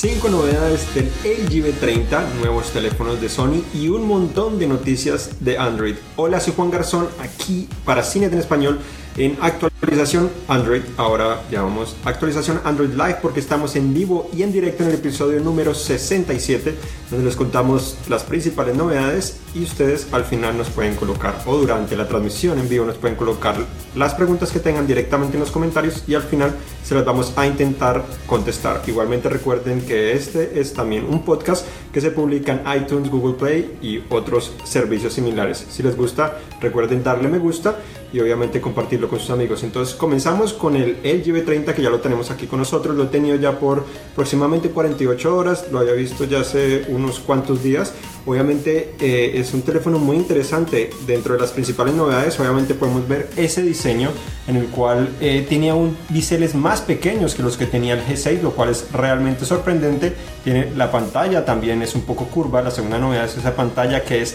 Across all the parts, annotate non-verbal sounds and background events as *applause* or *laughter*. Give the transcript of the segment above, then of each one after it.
5 novedades del LG V30, nuevos teléfonos de Sony y un montón de noticias de Android. Hola, soy Juan Garzón, aquí para Cine en Español en actualización Android. Ahora llamamos actualización Android Live porque estamos en vivo y en directo en el episodio número 67, donde les contamos las principales novedades y ustedes al final nos pueden colocar o durante la transmisión en vivo nos pueden colocar las preguntas que tengan directamente en los comentarios y al final se las vamos a intentar contestar. Igualmente recuerden que este es también un podcast que se publica en iTunes, Google Play y otros servicios similares. Si les gusta, recuerden darle me gusta y obviamente compartirlo con sus amigos. Entonces comenzamos con el LG V30 que ya lo tenemos aquí con nosotros, lo he tenido ya por aproximadamente 48 horas, lo había visto ya hace unos cuantos días. Obviamente eh, es un teléfono muy interesante. Dentro de las principales novedades, obviamente podemos ver ese diseño en el cual eh, tiene aún biseles más pequeños que los que tenía el G6, lo cual es realmente sorprendente. Tiene la pantalla también es un poco curva. La segunda novedad es esa pantalla que es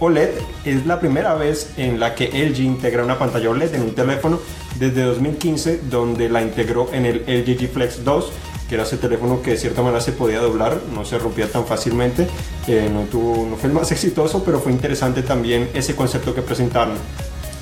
OLED es la primera vez en la que LG integra una pantalla OLED en un teléfono desde 2015, donde la integró en el LG G Flex 2 que era ese teléfono que de cierta manera se podía doblar, no se rompía tan fácilmente, eh, no, fue el más *laughs* exitoso, pero fue interesante también ese concepto que presentaron.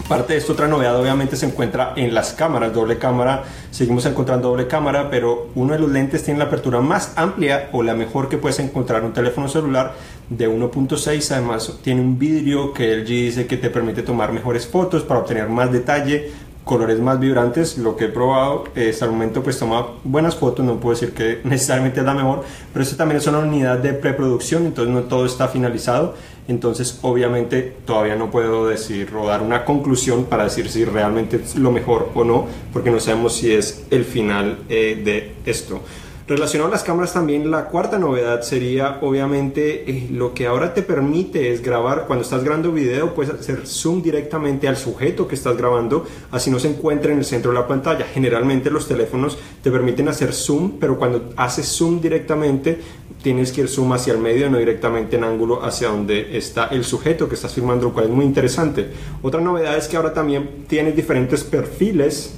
Parte de esto, otra novedad obviamente se encuentra en las cámaras, doble cámara, seguimos encontrando doble cámara, pero uno de los lentes tiene la apertura más amplia o la mejor que puedes encontrar en un teléfono celular de 1.6, además tiene un vidrio que LG dice que te permite tomar mejores fotos para obtener más detalle, colores más vibrantes, lo que he probado eh, hasta el momento pues toma buenas fotos, no puedo decir que *laughs* necesariamente es la mejor, pero esto también es una unidad de preproducción, entonces no todo está finalizado, entonces obviamente todavía no puedo decir o dar una conclusión para decir si realmente es lo mejor o no, porque no sabemos si es el final eh, de esto. Relacionado a las cámaras también, la cuarta novedad sería obviamente eh, lo que ahora te permite es grabar, cuando estás grabando video puedes hacer zoom directamente al sujeto que estás grabando, así no se encuentra en el centro de la pantalla. Generalmente los teléfonos te permiten hacer zoom, pero cuando haces zoom directamente tienes que ir zoom hacia el medio, no directamente en ángulo hacia donde está el sujeto que estás filmando, lo cual es muy interesante. Otra novedad es que ahora también tienes diferentes perfiles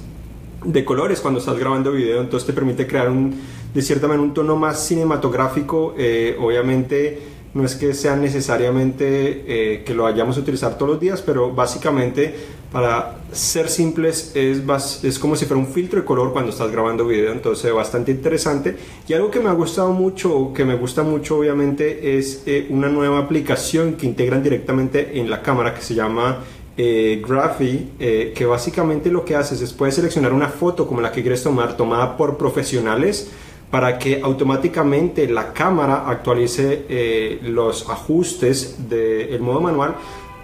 de colores cuando estás grabando video, entonces te permite crear un, de cierta manera un tono más cinematográfico, eh, obviamente no es que sea necesariamente eh, que lo vayamos a utilizar todos los días, pero básicamente para ser simples es, es como si fuera un filtro de color cuando estás grabando video, entonces bastante interesante. Y algo que me ha gustado mucho, que me gusta mucho obviamente, es eh, una nueva aplicación que integran directamente en la cámara que se llama eh, Graphy, eh, que básicamente lo que haces es puedes seleccionar una foto como la que quieres tomar, tomada por profesionales, para que automáticamente la cámara actualice eh, los ajustes del modo manual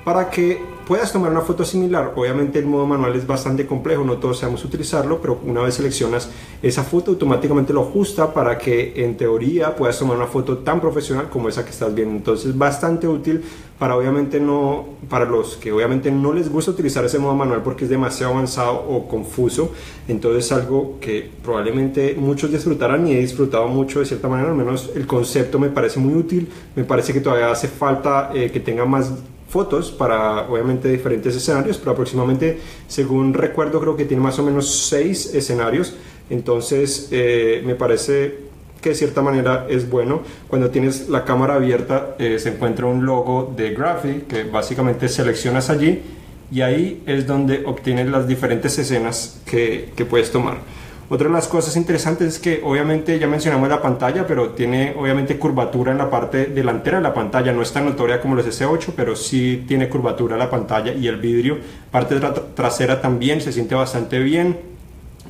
para que puedas tomar una foto similar. Obviamente el modo manual es bastante complejo, no todos sabemos utilizarlo, pero una vez seleccionas esa foto automáticamente lo ajusta para que en teoría puedas tomar una foto tan profesional como esa que estás viendo. Entonces bastante útil para obviamente no para los que obviamente no les gusta utilizar ese modo manual porque es demasiado avanzado o confuso. Entonces algo que probablemente muchos disfrutarán y he disfrutado mucho de cierta manera, al menos el concepto me parece muy útil, me parece que todavía hace falta eh, que tenga más fotos para obviamente diferentes escenarios, pero aproximadamente, según recuerdo, creo que tiene más o menos seis escenarios. Entonces, eh, me parece que de cierta manera es bueno. Cuando tienes la cámara abierta, eh, se encuentra un logo de Graphy que básicamente seleccionas allí y ahí es donde obtienes las diferentes escenas que, que puedes tomar. Otra de las cosas interesantes es que obviamente ya mencionamos la pantalla, pero tiene obviamente curvatura en la parte delantera de la pantalla. No es tan notoria como los S8, pero sí tiene curvatura la pantalla y el vidrio. Parte trasera también se siente bastante bien.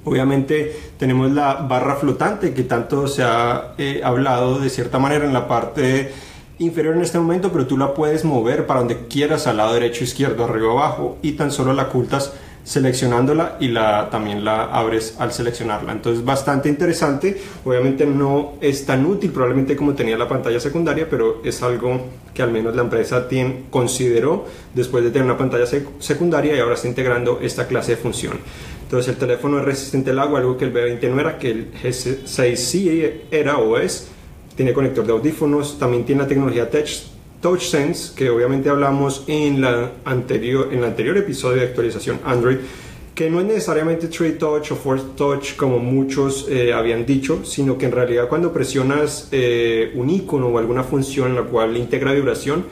Obviamente tenemos la barra flotante que tanto se ha eh, hablado de cierta manera en la parte inferior en este momento, pero tú la puedes mover para donde quieras, al lado derecho, izquierdo, arriba, abajo, y tan solo la ocultas seleccionándola y la, también la abres al seleccionarla. Entonces bastante interesante. Obviamente no es tan útil probablemente como tenía la pantalla secundaria, pero es algo que al menos la empresa tiene, consideró después de tener una pantalla secundaria y ahora está integrando esta clase de función. Entonces el teléfono es resistente al agua, algo que el B20 no era, que el G6 sí era o es. Tiene conector de audífonos, también tiene la tecnología Touch TouchSense, que obviamente hablamos en, la anterior, en el anterior episodio de actualización Android, que no es necesariamente Trade Touch o Force Touch como muchos eh, habían dicho, sino que en realidad cuando presionas eh, un icono o alguna función en la cual integra vibración,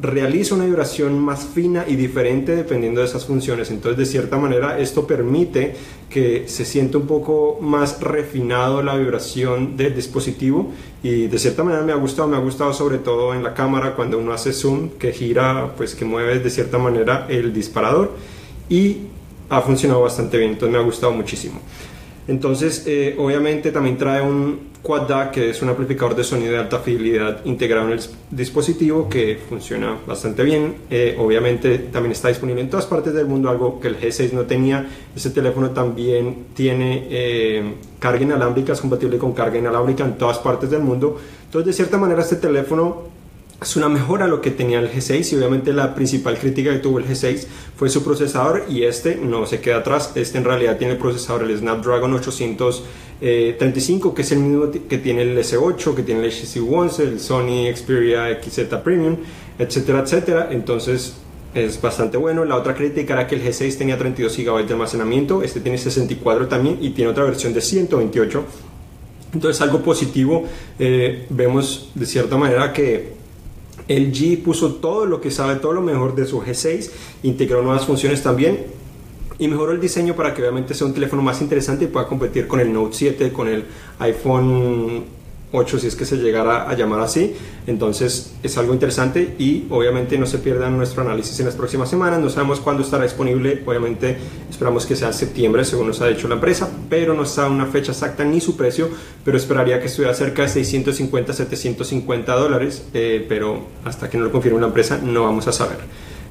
realiza una vibración más fina y diferente dependiendo de esas funciones. Entonces, de cierta manera, esto permite que se sienta un poco más refinado la vibración del dispositivo y de cierta manera me ha gustado, me ha gustado sobre todo en la cámara cuando uno hace zoom, que gira, pues que mueve de cierta manera el disparador y ha funcionado bastante bien, entonces me ha gustado muchísimo. Entonces, eh, obviamente también trae un Quad DAC, que es un amplificador de sonido de alta fidelidad integrado en el dispositivo que funciona bastante bien. Eh, obviamente también está disponible en todas partes del mundo, algo que el G6 no tenía. Este teléfono también tiene eh, carga inalámbrica, es compatible con carga inalámbrica en todas partes del mundo. Entonces, de cierta manera, este teléfono es una mejora a lo que tenía el G6 y obviamente la principal crítica que tuvo el G6 fue su procesador y este no se queda atrás, este en realidad tiene el procesador el Snapdragon 835 que es el mismo que tiene el S8, que tiene el HTC One, el Sony Xperia XZ Premium, etcétera, etcétera, entonces es bastante bueno. La otra crítica era que el G6 tenía 32 GB de almacenamiento, este tiene 64 también y tiene otra versión de 128. Entonces algo positivo, eh, vemos de cierta manera que LG puso todo lo que sabe, todo lo mejor de su G6, integró nuevas funciones también y mejoró el diseño para que obviamente sea un teléfono más interesante y pueda competir con el Note 7, con el iPhone 8 si es que se llegara a llamar así. Entonces es algo interesante y obviamente no se pierdan nuestro análisis en las próximas semanas. No sabemos cuándo estará disponible. Obviamente esperamos que sea en septiembre según nos ha dicho la empresa, pero no está una fecha exacta ni su precio, pero esperaría que estuviera cerca de 650, 750 dólares, eh, pero hasta que no lo confirme la empresa no vamos a saber.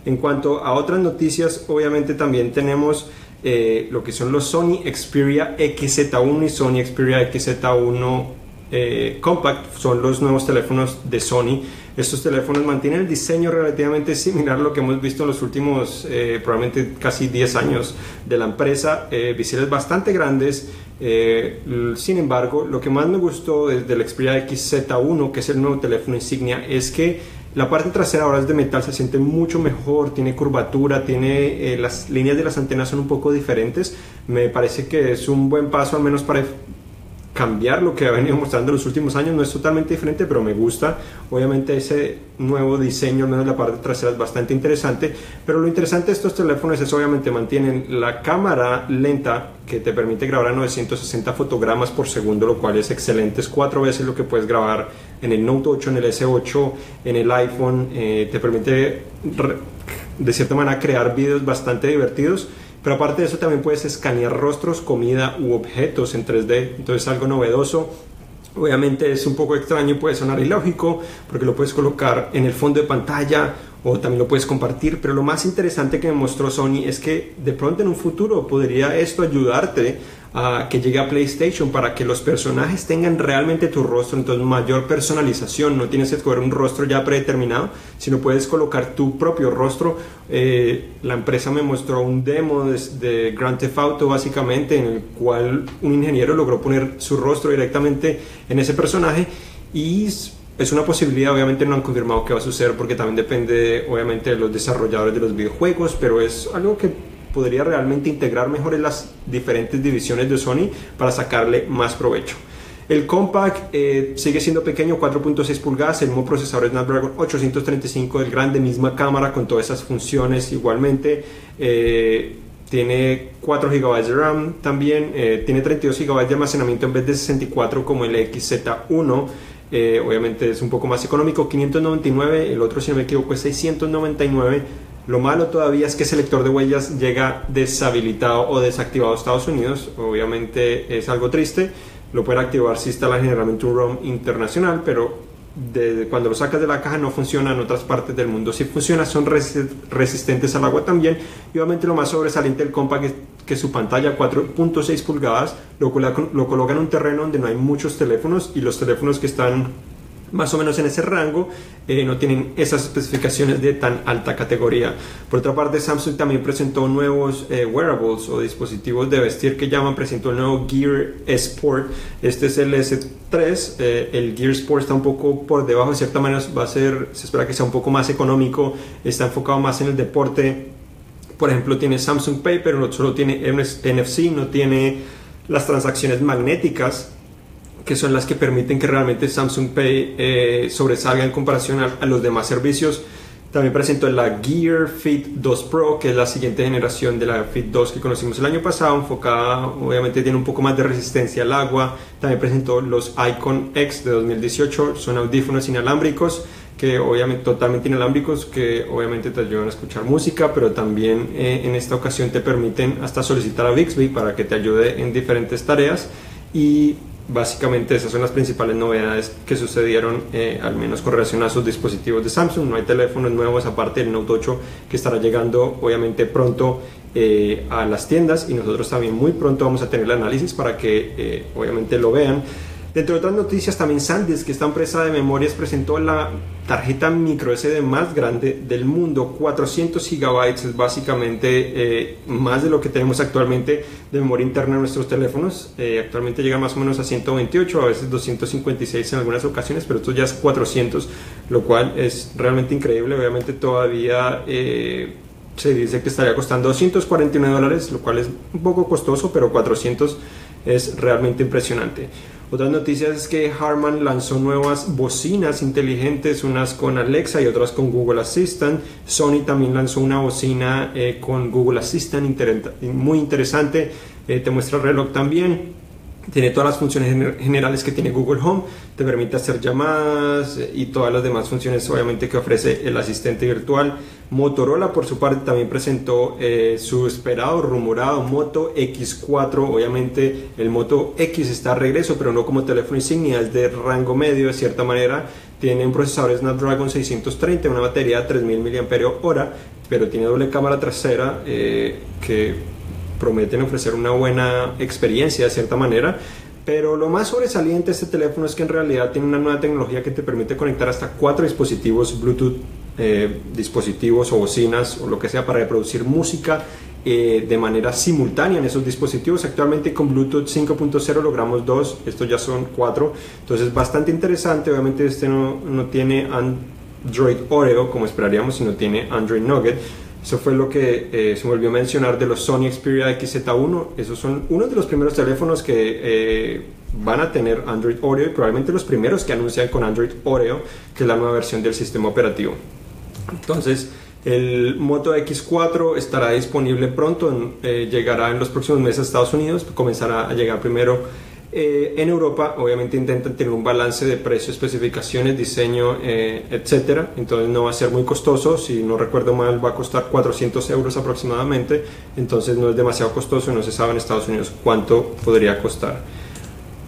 En cuanto a otras noticias, obviamente también tenemos... Eh, lo que son los Sony Xperia XZ1 y Sony Xperia XZ1 eh, compact son los nuevos teléfonos de Sony. Estos teléfonos mantienen el diseño relativamente similar a lo que hemos visto en los últimos eh, probablemente casi 10 años de la empresa. Eh, visibles bastante grandes. sin embargo, lo que más me gustó desde el Xperia XZ1, que es el nuevo teléfono insignia, es que la parte trasera ahora es de metal, se siente mucho mejor, tiene curvatura, tiene las líneas de las antenas son un poco diferentes. Me parece que es un buen paso al menos para cambiar lo que ha venido mostrando los últimos años. No es totalmente diferente, pero me gusta. Obviamente ese nuevo diseño, al menos la parte trasera, es bastante interesante. Pero lo interesante de estos teléfonos es obviamente mantienen la cámara lenta que te permite grabar a 960 fotogramas por segundo, lo cual es excelente. Es cuatro veces lo que puedes grabar en el Note 8, en el S8, en el iPhone. Eh, te permite de cierta manera crear videos bastante divertidos pero aparte de eso también puedes escanear rostros, comida u objetos en 3D. Entonces es algo novedoso. Obviamente es un poco extraño y puede sonar ilógico porque lo puedes colocar en el fondo de pantalla o también lo puedes compartir, pero lo más interesante que me mostró Sony es que de pronto en un futuro podría esto ayudarte que llegue a PlayStation para que los personajes tengan realmente tu rostro, entonces mayor personalización, no tienes que escoger un rostro ya predeterminado, sino puedes colocar tu propio rostro. Eh, la empresa me mostró un demo de, de, Grand Theft Auto básicamente en el cual un ingeniero logró poner su rostro directamente en ese personaje. Y es una posibilidad, obviamente no han confirmado que va a suceder porque también depende obviamente de los desarrolladores de los videojuegos, pero es algo que podría realmente integrar mejor en las diferentes divisiones de Sony para sacarle más provecho. El Compact eh, sigue siendo pequeño, 4.6 pulgadas, el mismo procesador Snapdragon 835 del grande, misma cámara con todas esas funciones igualmente. Eh, tiene 4 GB de RAM también, eh, tiene 32 GB de almacenamiento en vez de 64 como el XZ1. obviamente es un poco más económico, 599, el otro si no me equivoco es 699 lo malo todavía es que ese lector de huellas llega deshabilitado o desactivado a Estados Unidos. Obviamente es algo triste. Lo puede activar si instala generalmente un ROM internacional, pero cuando lo sacas de la caja no funciona en otras partes del mundo. Si funciona, son resistentes al agua también. Y obviamente lo más sobresaliente del Compact es que su pantalla 4.6 pulgadas lo, lo coloca en un terreno donde no hay muchos teléfonos y los teléfonos que están más o menos en ese rango, eh, no tienen esas especificaciones de tan alta categoría. Por otra parte, Samsung también presentó nuevos eh, wearables o dispositivos de vestir que llaman, presentó el nuevo Gear Sport. Este es el S3. Eh, el Gear Sport está un poco por debajo, de cierta manera va a ser, se espera que sea un poco más económico, está enfocado más en el deporte por ejemplo, tiene Samsung Pay, pero no solo tiene NFC, no tiene las transacciones magnéticas, que son las que permiten que realmente Samsung Pay eh, sobresalga en comparación a, los demás servicios. También presentó la Gear Fit 2 Pro, que es la siguiente generación de la Fit 2 que conocimos el año pasado, enfocada, obviamente tiene un poco más de resistencia al agua. También presentó los Icon X de 2018, son audífonos inalámbricos que obviamente totalmente inalámbricos que obviamente te ayudan a escuchar música pero también eh, en esta ocasión te permiten hasta solicitar a Bixby para que te ayude en diferentes tareas y básicamente esas son las principales novedades que sucedieron eh, al menos con relación a sus dispositivos de Samsung. No hay teléfonos nuevos aparte del Note 8 que estará llegando obviamente pronto eh, a las tiendas. Y nosotros también muy pronto vamos a tener el análisis para que obviamente lo vean Dentro de otras noticias, también SanDisk, que esta empresa de memorias, presentó la tarjeta micro SD más grande del mundo. 400 gigabytes es básicamente eh, más de lo que tenemos actualmente de memoria interna en nuestros teléfonos. Eh, actualmente llega más o menos a 128, a veces 256 en algunas ocasiones, pero esto ya es 400, lo cual es realmente increíble. Obviamente todavía... Eh, se dice que estaría costando 249 dólares, lo cual es un poco costoso, pero 400 es realmente impresionante. Otras noticias es que Harman lanzó nuevas bocinas inteligentes, unas con Alexa y otras con Google Assistant. Sony también lanzó una bocina eh, con Google Assistant muy interesante. Eh, te muestra el reloj también. Tiene todas las funciones generales que tiene Google Home, te permite hacer llamadas eh, y todas las demás funciones obviamente que ofrece el asistente virtual. Motorola por su parte también presentó eh, su esperado, rumorado Moto X4. Obviamente el Moto X está a regreso, pero no como teléfono insignia, es de rango medio de cierta manera. Tiene un procesador Snapdragon 630, una batería de 3000 mAh, pero tiene doble cámara trasera eh, que prometen ofrecer una buena experiencia de cierta manera. Pero lo más sobresaliente de este teléfono es que en realidad tiene una nueva tecnología que te permite conectar hasta cuatro dispositivos Bluetooth, eh, dispositivos o bocinas o lo que sea para reproducir música eh, de manera simultánea en esos dispositivos. Actualmente con Bluetooth 5.0 logramos dos, estos ya son cuatro. Entonces bastante interesante. Obviamente este no, no tiene Android Oreo como esperaríamos, sino tiene Android Nugget eso fue lo que eh, se volvió a mencionar de los Sony Xperia XZ1. Esos son uno de los primeros teléfonos que eh, van a tener Android Oreo y probablemente los primeros que anuncian con Android Oreo, que es la nueva versión del sistema operativo. Entonces, el Moto X4 estará disponible pronto, eh, llegará en los próximos meses a Estados Unidos, comenzará a llegar primero eh, en Europa obviamente intentan tener un balance de precio, especificaciones, diseño, eh, etcétera. Entonces no va a ser muy costoso. Si no recuerdo mal, va a costar 400 euros aproximadamente. Entonces no es demasiado costoso. No se sabe en Estados Unidos cuánto podría costar.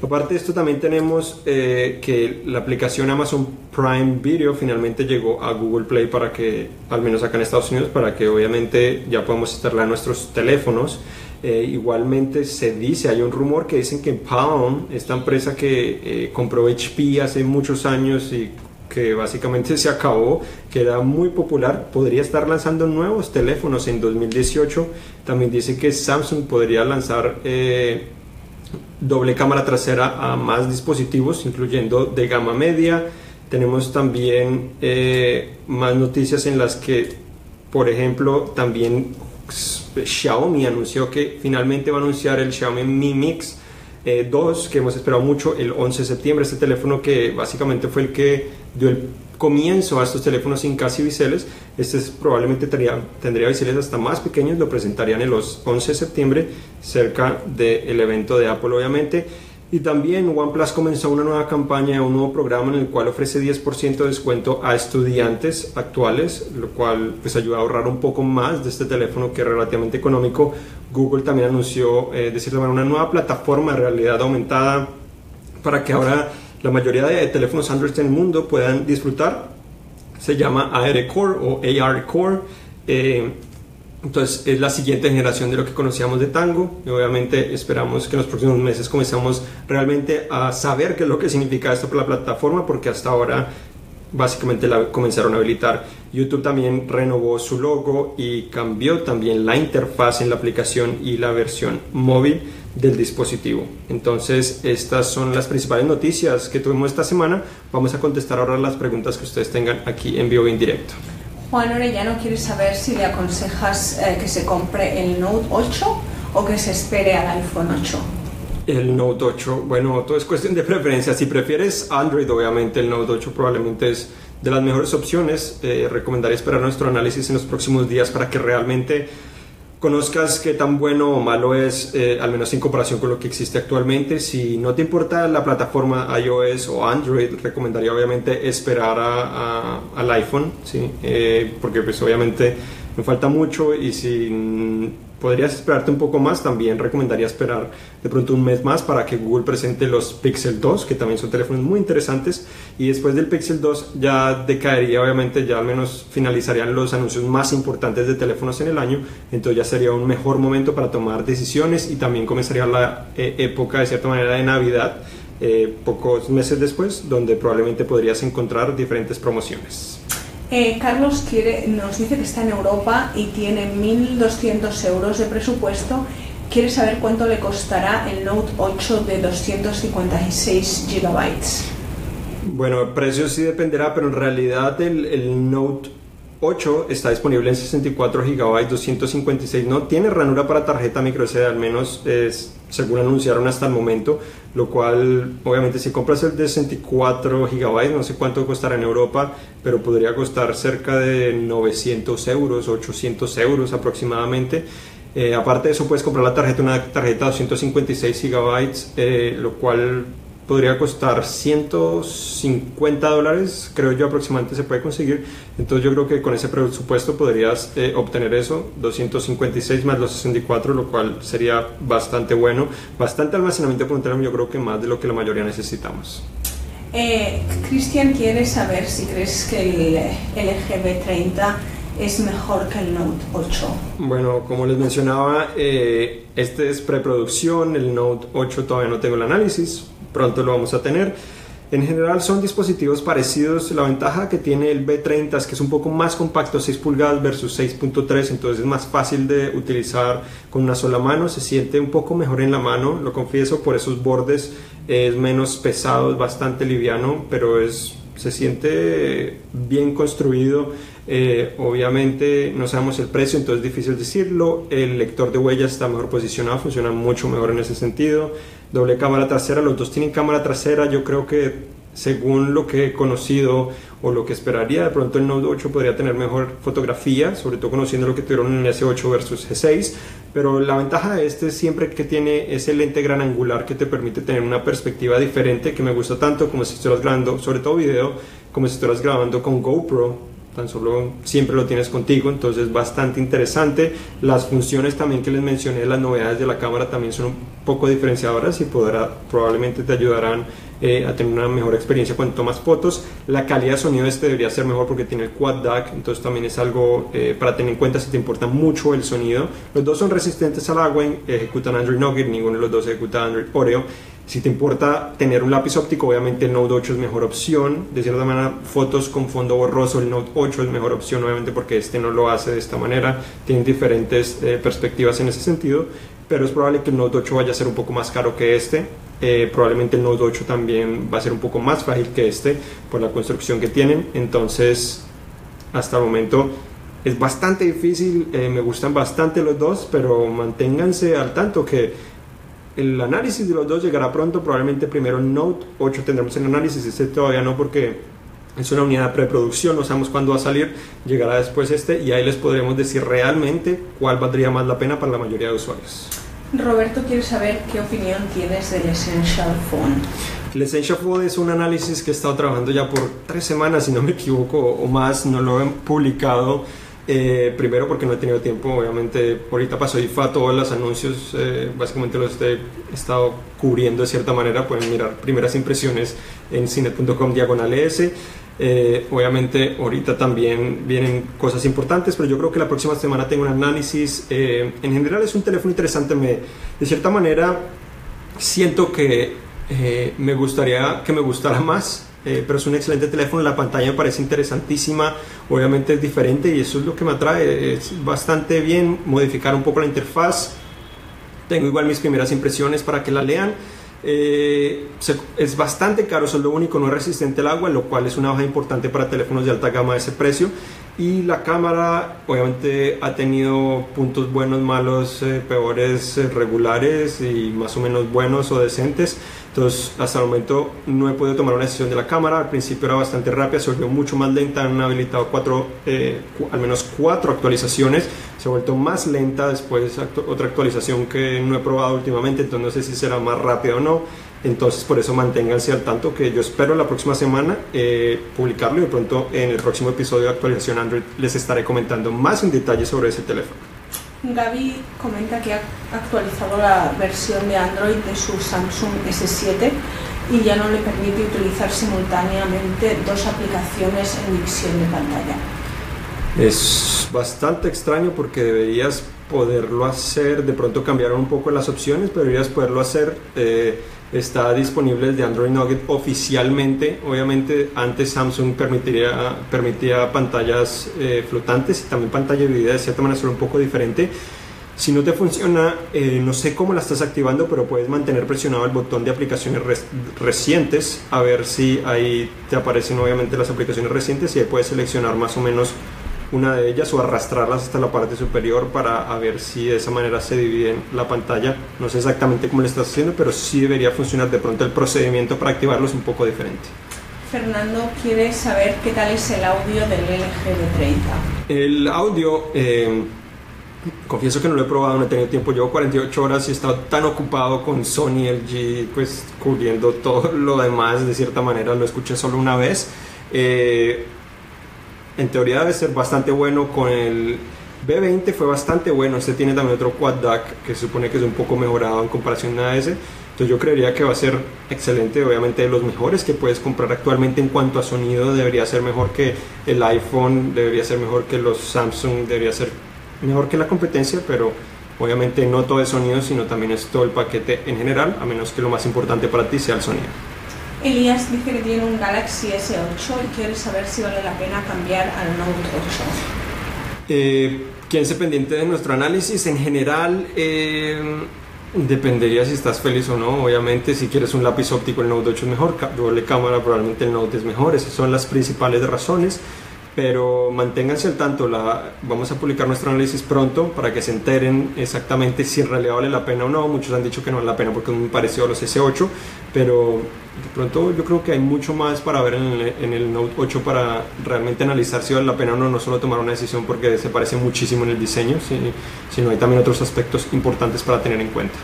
Aparte de esto también tenemos eh, que la aplicación Amazon Prime Video finalmente llegó a Google Play para que, al menos acá en Estados Unidos, para que obviamente ya podamos instalar nuestros teléfonos. Eh, igualmente se dice, hay un rumor que dicen que Palm, esta empresa que eh, compró HP hace muchos años y que básicamente se acabó, que era muy popular, podría estar lanzando nuevos teléfonos en 2018. También dice que Samsung podría lanzar eh, doble cámara trasera a más dispositivos, incluyendo de gama media. Tenemos también más noticias en las que, por ejemplo, también Xiaomi anunció que finalmente va a anunciar el Xiaomi Mi Mix 2, eh, que hemos esperado mucho el 11 de septiembre. Este teléfono que básicamente fue el que dio el comienzo a estos teléfonos sin casi biseles. Este probablemente tendría, tendría biseles hasta más pequeños, lo presentarían el 11 de septiembre, cerca del evento de Apple, obviamente. Y también OnePlus comenzó una nueva campaña, un nuevo programa en el cual ofrece 10% de descuento a estudiantes actuales, lo cual pues ayuda a ahorrar un poco más de este teléfono que es relativamente económico. Google también anunció, eh, de cierta manera, una nueva plataforma de realidad aumentada para que ahora la mayoría de teléfonos Android en el mundo puedan disfrutar. Se llama AR Core o AR Core. Eh, entonces es la siguiente generación de lo que conocíamos de Tango y obviamente esperamos que en los próximos meses comencemos realmente a saber qué es lo que significa esto para la plataforma porque hasta ahora básicamente la comenzaron a habilitar. YouTube también renovó su logo y cambió también la interfaz en la aplicación y la versión móvil del dispositivo. Entonces, estas son las principales noticias que tuvimos esta semana. Vamos a contestar ahora las preguntas que ustedes tengan aquí en vivo en directo. Juan Orellano quiere saber si le aconsejas eh, que se compre el Note 8 o que se espere al iPhone 8. El Note 8, bueno, todo es cuestión de preferencia. Si prefieres Android, obviamente el Note 8 probablemente es de las mejores opciones. Eh, recomendaría esperar nuestro análisis en los próximos días para que realmente conozcas qué tan bueno o malo es, eh, al menos en comparación con lo que existe actualmente. Si no te importa la plataforma iOS o Android, recomendaría obviamente esperar a, al iPhone, ¿sí? Eh, porque pues obviamente me falta mucho y si podrías esperarte un poco más, también recomendaría esperar de pronto un mes más para que Google presente los Pixel 2, que también son teléfonos muy interesantes, y después del Pixel 2 ya decaería, obviamente ya al menos finalizarían los anuncios más importantes de teléfonos en el año, entonces ya sería un mejor momento para tomar decisiones y también comenzaría la eh, época de cierta manera de Navidad. Eh, pocos meses después, donde probablemente podrías encontrar diferentes promociones. Eh, Carlos quiere, nos dice que está en Europa y tiene 1.200 euros de presupuesto. Quiere saber cuánto le costará el Note 8 de 256 gigabytes. Bueno, el precio sí dependerá, pero en realidad el, el Note 8 está disponible en 64 GB, 256. No tiene ranura para tarjeta micro SD, al menos según anunciaron hasta el momento. Lo cual, obviamente, si compras el de 64 GB, no sé cuánto costará en Europa, pero podría costar cerca de 900 euros, 800 euros aproximadamente. Eh, aparte de eso, puedes comprar la tarjeta, una tarjeta de 256 GB, eh, lo cual podría costar 150 dólares, creo yo aproximadamente se puede conseguir. Entonces yo creo que con ese presupuesto podrías eh, obtener eso, 256 más los 64, lo cual sería bastante bueno. Bastante almacenamiento por yo creo que más de lo que la mayoría necesitamos. Eh, Cristian quiere saber si crees que el LG B30 es mejor que el Note 8. Bueno, como les mencionaba, eh, este es preproducción, el Note 8 todavía no tengo el análisis, pronto lo vamos a tener. En general son dispositivos parecidos. La ventaja que tiene el B30 es que es un poco más compacto, 6 pulgadas versus 6.3, entonces es más fácil de utilizar con una sola mano. Se siente un poco mejor en la mano, lo confieso, por esos bordes es menos pesado, es bastante liviano, pero es, se siente bien construido. Eh, obviamente no sabemos el precio, entonces es difícil decirlo. El lector de huellas está mejor posicionado, funciona mucho mejor en ese sentido. Doble cámara trasera, los dos tienen cámara trasera, yo creo que según lo que he conocido o lo que esperaría, de pronto el Note 8 podría tener mejor fotografía, sobre todo conociendo lo que tuvieron en S8 versus G6, pero la ventaja de este siempre que tiene ese lente gran angular que te permite tener una perspectiva diferente que me gusta tanto como si estuvieras grabando, sobre todo video, como si estuvieras grabando con GoPro tan solo siempre lo tienes contigo, entonces bastante interesante. Las funciones también que les mencioné, las novedades de la cámara también son un poco diferenciadoras y podrá, probablemente te ayudarán eh, a tener una mejor experiencia cuando tomas fotos. La calidad de sonido este debería ser mejor porque tiene el quad DAC, entonces también es algo eh, para tener en cuenta si te importa mucho el sonido. Los dos son resistentes al agua, ejecutan Android Nougat, ninguno de los dos ejecuta Android Oreo. Si te importa tener un lápiz óptico, obviamente el Note 8 es mejor opción. De cierta manera, fotos con fondo borroso, el Note 8 es mejor opción, obviamente porque este no lo hace de esta manera. Tienen diferentes eh, perspectivas en ese sentido, pero es probable que el Note 8 vaya a ser un poco más caro que este. Eh, probablemente el Note 8 también va a ser un poco más frágil que este por la construcción que tienen. Entonces, hasta el momento es bastante difícil. Eh, me gustan bastante los dos, pero manténganse al tanto que el análisis de los dos llegará pronto, probablemente primero Note 8 tendremos el análisis, este todavía no porque es una unidad de preproducción, no sabemos cuándo va a salir, llegará después este y ahí les podremos decir realmente cuál valdría más la pena para la mayoría de usuarios. Roberto quiere saber qué opinión tienes del Essential Phone. El Essential Phone es un análisis que he estado trabajando ya por tres semanas, si no me equivoco, o más, no lo he publicado eh, primero porque no he tenido tiempo, obviamente ahorita pasó IFA, todos los anuncios eh, básicamente los he estado cubriendo de cierta manera, pueden mirar primeras impresiones en cine.com diagonal S. Eh, obviamente ahorita también vienen cosas importantes, pero yo creo que la próxima semana tengo un análisis. en general es un teléfono interesante, me, de cierta manera siento que me gustaría que me gustara más eh, pero es un excelente teléfono, la pantalla me parece interesantísima, obviamente es diferente y eso es lo que me atrae, es bastante bien modificar un poco la interfaz, tengo igual mis primeras impresiones para que la lean, Eh, es bastante caro, es lo único, no es resistente al agua, lo cual es una baja importante para teléfonos de alta gama de ese precio. Y la cámara obviamente ha tenido puntos buenos, malos, eh, peores, eh, regulares y más o menos buenos o decentes. Entonces, hasta el momento no he podido tomar una decisión de la cámara. Al principio era bastante rápida, se volvió mucho más lenta. Han habilitado cuatro, eh, al menos cuatro actualizaciones. Se ha vuelto más lenta después otra actualización que no he probado últimamente. Entonces, no sé si será más rápida o no. Entonces, por eso manténganse al tanto que yo espero la próxima semana eh, publicarlo y de pronto en el próximo episodio de actualización Android les estaré comentando más en detalle sobre ese teléfono. Gaby comenta que ha actualizado la versión de Android de su Samsung S7 y ya no le permite utilizar simultáneamente dos aplicaciones en visión de pantalla. Es bastante extraño porque deberías poderlo hacer, de pronto cambiaron un poco las opciones, pero deberías poderlo hacer. Eh, está disponible de Android Nugget oficialmente. Obviamente antes Samsung permitiría, permitía pantallas eh, flotantes y también pantalla dividida de cierta manera, solo un poco diferente. Si no te funciona, eh, no sé cómo la estás activando, pero puedes mantener presionado el botón de aplicaciones recientes a ver si ahí te aparecen obviamente las aplicaciones recientes y ahí puedes seleccionar más o menos una de ellas o arrastrarlas hasta la parte superior para ver si de esa manera se divide la pantalla. No sé exactamente cómo lo estás haciendo, pero sí debería funcionar. De pronto el procedimiento para activarlo es un poco diferente. Fernando quiere saber qué tal es el audio del LG V30. El audio, eh, confieso que no lo he probado, no he tenido tiempo. Llevo 48 horas y he estado tan ocupado con Sony, LG, pues cubriendo todo lo demás. De cierta manera lo escuché solo una vez. Eh, en teoría debe ser bastante bueno. Con el B20 fue bastante bueno, este tiene también otro quad DAC que se supone que es un poco mejorado en comparación a ese, entonces yo creería que va a ser excelente, obviamente de los mejores que puedes comprar actualmente en cuanto a sonido, debería ser mejor que el iPhone, debería ser mejor que los Samsung, debería ser mejor que la competencia, pero obviamente no todo es sonido, sino también es todo el paquete en general, a menos que lo más importante para ti sea el sonido. Elías dice que tiene un Galaxy S8 y quiere saber si vale la pena cambiar al Note 8. Eh, quédense pendiente de nuestro análisis. En general, eh, dependería si estás feliz o no. Obviamente, si quieres un lápiz óptico, el Note 8 es mejor. Doble cámara, probablemente el Note es mejor. Esas son las principales razones pero manténganse al tanto, la, vamos a publicar nuestro análisis pronto para que se enteren exactamente si en realidad vale la pena o no. Muchos han dicho que no vale la pena porque es muy parecido a los S8, pero de pronto yo creo que hay mucho más para ver en el, en el, Note 8 para realmente analizar si vale la pena o no, no solo tomar una decisión porque se parece muchísimo en el diseño, sino hay también otros aspectos importantes para tener en cuenta.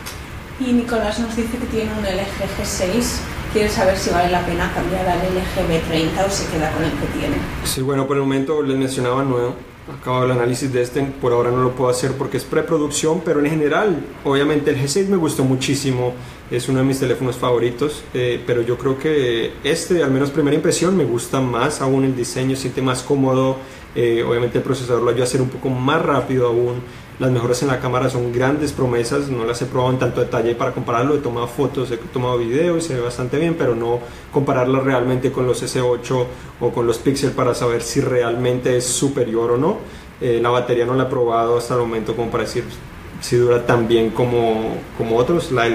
Y Nicolás nos dice que tiene un LG G6 quiere saber si vale la pena cambiar al LG 30 o se queda con el que tiene. Sí, bueno, por el momento les mencionaba nuevo. Acabo el análisis de este, por ahora no lo puedo hacer porque es preproducción, pero en general, obviamente el G6 me gustó muchísimo, es uno de mis teléfonos favoritos, eh, pero yo creo que este, al menos primera impresión, me gusta más aún el diseño, siente más cómodo, eh, obviamente el procesador lo ayuda a ser un poco más rápido aún, las mejoras en la cámara son grandes promesas, no las he probado en tanto detalle para compararlo, he tomado fotos, he tomado videos se ve bastante bien, pero no compararlo realmente con los S8 o con los Pixel para saber si realmente es superior o no. Eh, la batería no la he probado hasta el momento como para decir si dura tan bien como, como otros. La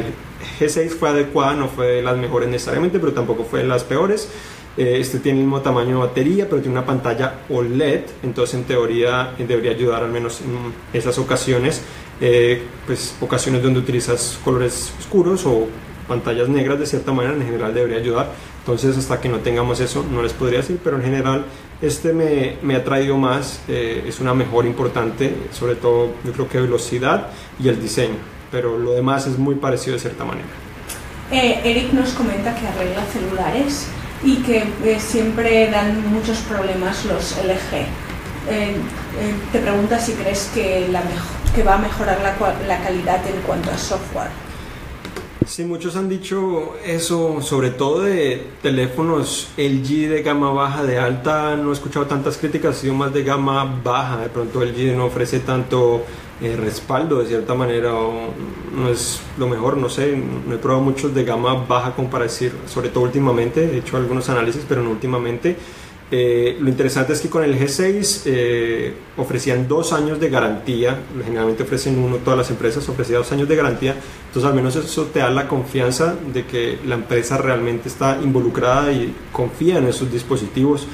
G6 fue adecuada, no fue de las mejores necesariamente, pero tampoco fue de las peores. Eh, este tiene el mismo tamaño de batería, pero tiene una pantalla OLED, entonces en teoría eh, debería ayudar al menos en esas ocasiones, eh, pues ocasiones donde utilizas colores oscuros o pantallas negras de cierta manera, en general debería ayudar. Entonces hasta que no tengamos eso no les podría decir, pero en general este me, me ha traído más, es una mejor importante, sobre todo yo creo que velocidad y el diseño, pero lo demás es muy parecido de cierta manera. Eric nos comenta que arregla celulares y que eh, siempre dan muchos problemas los LG. Eh, eh, te pregunta si crees que, la que va a mejorar la, la calidad en cuanto a software. Sí, muchos han dicho eso, sobre todo de teléfonos LG de gama baja, de alta, no he escuchado tantas críticas, ha sido más de gama baja, de pronto LG no ofrece tanto eh, respaldo de cierta manera, o no es lo mejor, no sé, no he probado muchos de gama baja como para decir, sobre todo últimamente, he hecho algunos análisis, pero no últimamente, Eh, lo interesante es que con el G6 eh, ofrecían dos años de garantía, generalmente ofrecen uno, todas las empresas ofrecían dos años de garantía, entonces al menos eso te da la confianza de que la empresa realmente está involucrada y confía en esos dispositivos.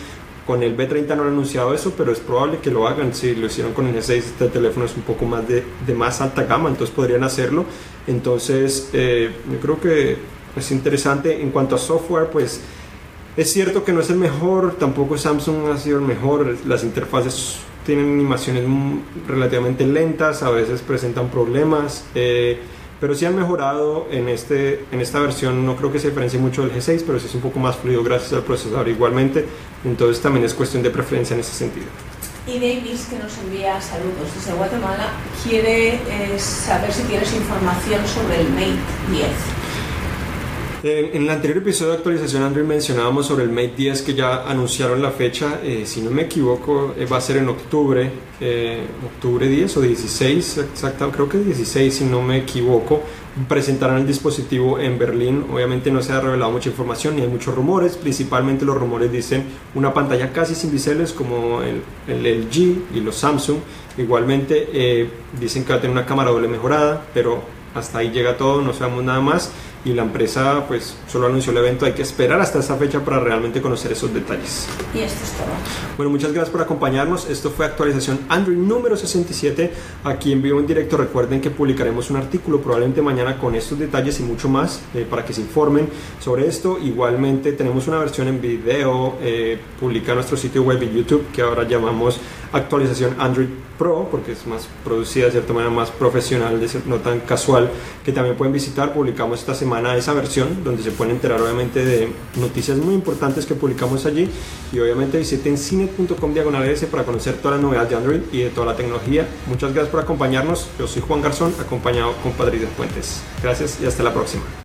Con el B30 no han anunciado eso, pero es probable que lo hagan. Si lo hicieron con el G6, este teléfono es un poco más de, de más alta gama, entonces podrían hacerlo. Entonces, eh, yo creo que es interesante. En cuanto a software, pues es cierto que no es el mejor, tampoco Samsung ha sido el mejor. Las interfaces tienen animaciones relativamente lentas, a veces presentan problemas. Eh, pero sí han mejorado en, este, en esta versión, no creo que se diferencie mucho del G6, pero sí es un poco más fluido gracias al procesador igualmente, entonces también es cuestión de preferencia en ese sentido. Y Davis, que nos envía saludos desde Guatemala, quiere eh, saber si tienes información sobre el Mate 10. En, el anterior episodio de actualización Android mencionábamos sobre el Mate 10 que ya anunciaron la fecha, eh, si no me equivoco eh, va a ser en octubre, eh, octubre 10 o 16, exacto, creo que es 16 si no me equivoco, presentarán el dispositivo en Berlín, obviamente no se ha revelado mucha información ni hay muchos rumores, principalmente los rumores dicen una pantalla casi sin biseles como el, el LG y los Samsung, igualmente dicen que va a tener una cámara doble mejorada, pero hasta ahí llega todo, no sabemos nada más y la empresa pues solo anunció el evento, hay que esperar hasta esa fecha para realmente conocer esos detalles. Y esto es todo. Bueno, muchas gracias por acompañarnos, esto fue actualización Android número 67, aquí en vivo en directo, recuerden que publicaremos un artículo probablemente mañana con estos detalles y mucho más eh, para que se informen sobre esto, igualmente tenemos una versión en video eh, publicada en nuestro sitio web y YouTube que ahora llamamos actualización Android Pro, porque es más producida de cierta manera, más profesional, no tan casual, que también pueden visitar. Publicamos esta semana esa versión, donde se pueden enterar obviamente de noticias muy importantes que publicamos allí. Y obviamente visiten cine.com diagonal para conocer todas las novedades de Android y de toda la tecnología. Muchas gracias por acompañarnos. Yo soy Juan Garzón, acompañado con Patricia Fuentes. Gracias y hasta la próxima.